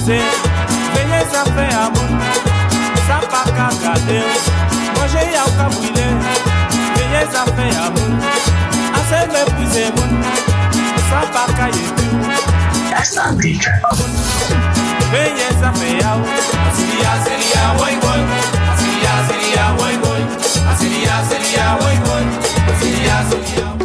você. Beleza feia, amor, sapaca, cadê? Manjei ao cabulê, beleza feia, amor. Acebe, pusei, amor, sapaca, e tu. Essa bicha. Beleza feia, seria, seria, oi, oi. Seria, seria, oi, oi. Seria, seria, oi, oi. Seria, seria, oi, oi.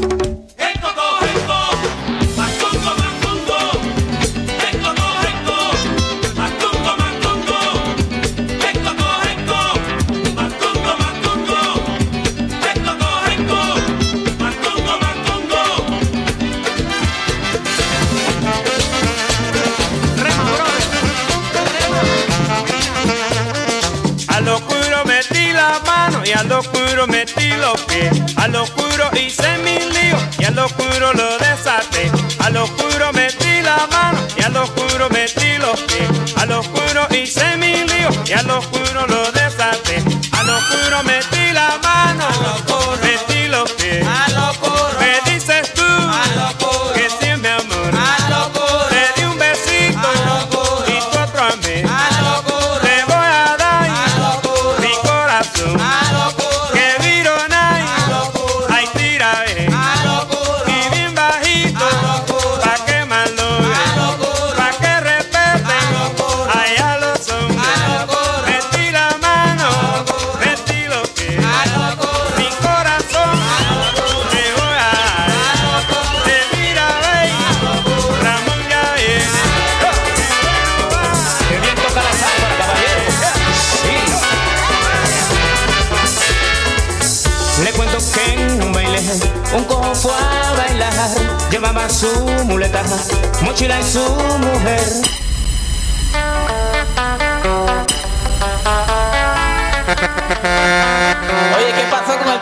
Metí los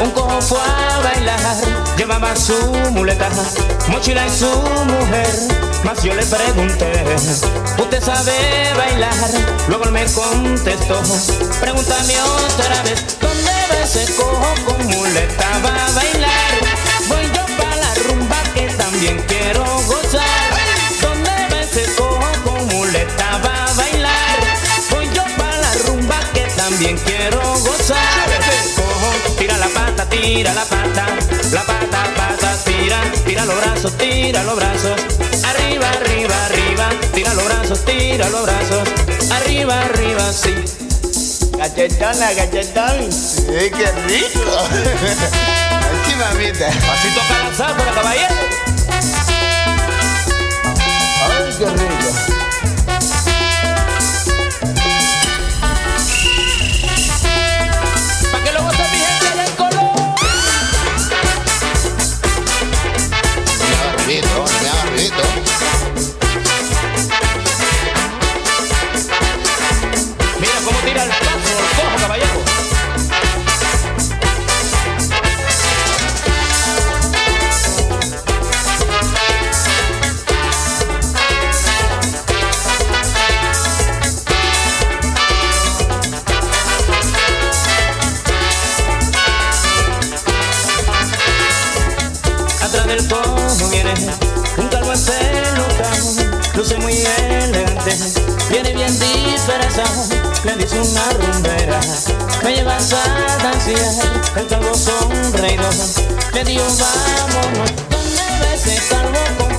un cojo fue a bailar. Llevaba su muleta, mochila y su mujer. Mas yo le pregunté, ¿usted sabe bailar? Luego él me contestó, pregúntame otra vez, ¿dónde va ese cojo con muleta va a bailar? Voy yo para la rumba que también quiero gozar. También quiero gozar. Tira la pata, la pata, la pata, tira, tira los brazos, tira los brazos, arriba, arriba, arriba, tira los brazos, tira los brazos, arriba, arriba, sí. Cachetona, cachetón. Sí, qué rico. Así, mamita. Así toca la caballero. Ay, qué rico. Dice una rumbera, me llevas a danzar, el calvo sonreído, le digo vámonos, ¿dónde va ese calvo con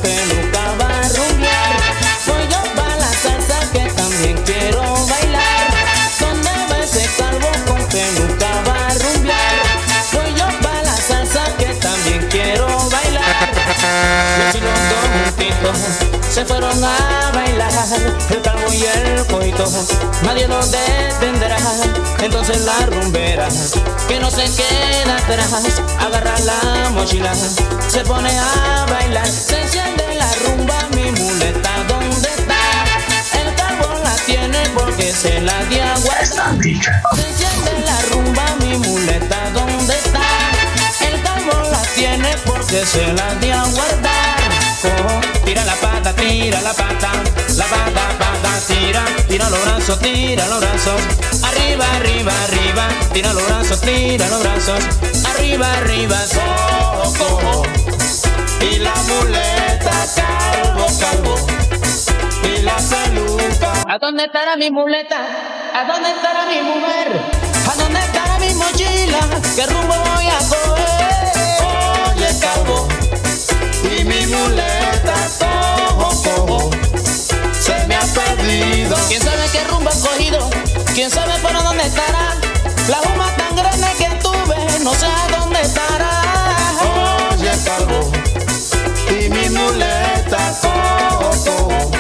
se fueron a bailar. El calvo y el coito, nadie los detendrá. Entonces la rumbera, que no se queda atrás, agarra la mochila, se pone a bailar. Se enciende la rumba, mi muleta, ¿dónde está? El calvo la tiene porque se la di a guardar. Se enciende la rumba, mi muleta, ¿dónde está? El calvo la tiene porque se la di a guardar. Tira la pata, tira la pata, la pata, pata, tira, tira los brazos, tira los brazos, arriba, arriba, arriba, tira los brazos, tira los brazos, arriba, arriba, cojo, y la muleta, calvo, calvo, y la peluca. ¿A dónde estará mi muleta? ¿A dónde estará mi mujer? ¿A dónde estará mi mochila? ¿Qué rumbo voy a coger? Oye, calvo, mi muleta, cojo, cojo, se me ha perdido. ¿Quién sabe qué rumbo he cogido? ¿Quién sabe por dónde estará? La juma tan grande que tuve, no sé a dónde estará. Oye, calvo, y mi muleta, cojo, cojo,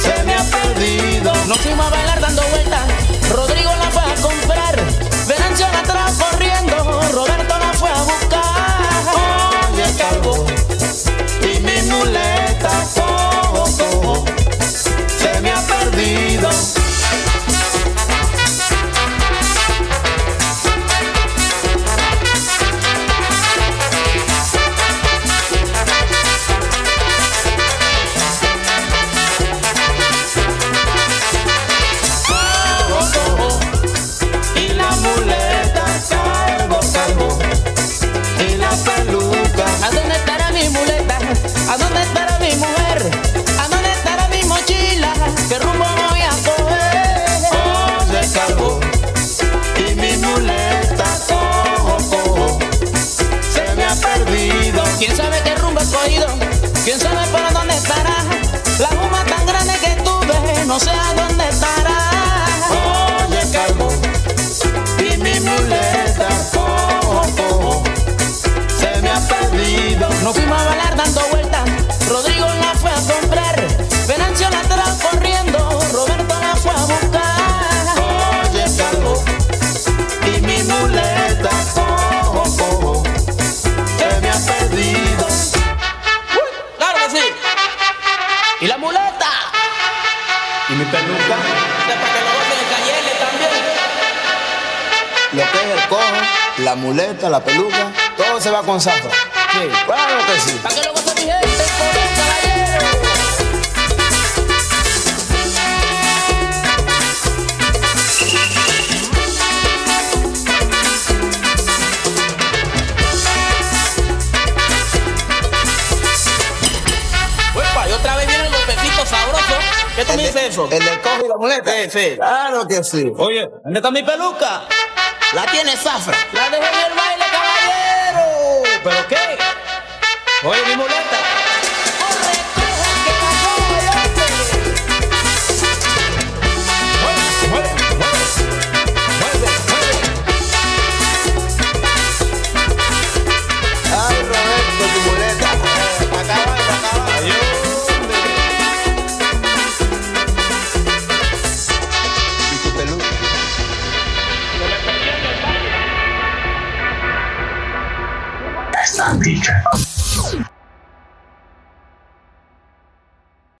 se me ha perdido. Nos fuimos a bailar dando vueltas, Rodrigo la fue a comprar, muleta, cojo, cojo, se me ha perdido. ¿Quién sabe qué rumbo he cogido? ¿Quién sabe por dónde estará? La juma tan grande que tuve, no sé a dónde estará. Oye, calvo, y mi muleta, cojo, cojo, se me ha perdido. Nos fuimos a bailar dando la muleta, la peluca, todo se va con zafra. Sí, claro que sí. Para que lo goce mi gente, caballero. Sabrosos. ¿Qué tú me dices eso? El del cojo y la muleta. Sí, sí. Claro que sí. Oye, ¿dónde está mi peluca? La tiene zafra. La dejé en el baile, caballero. ¿Pero qué? Oye, mi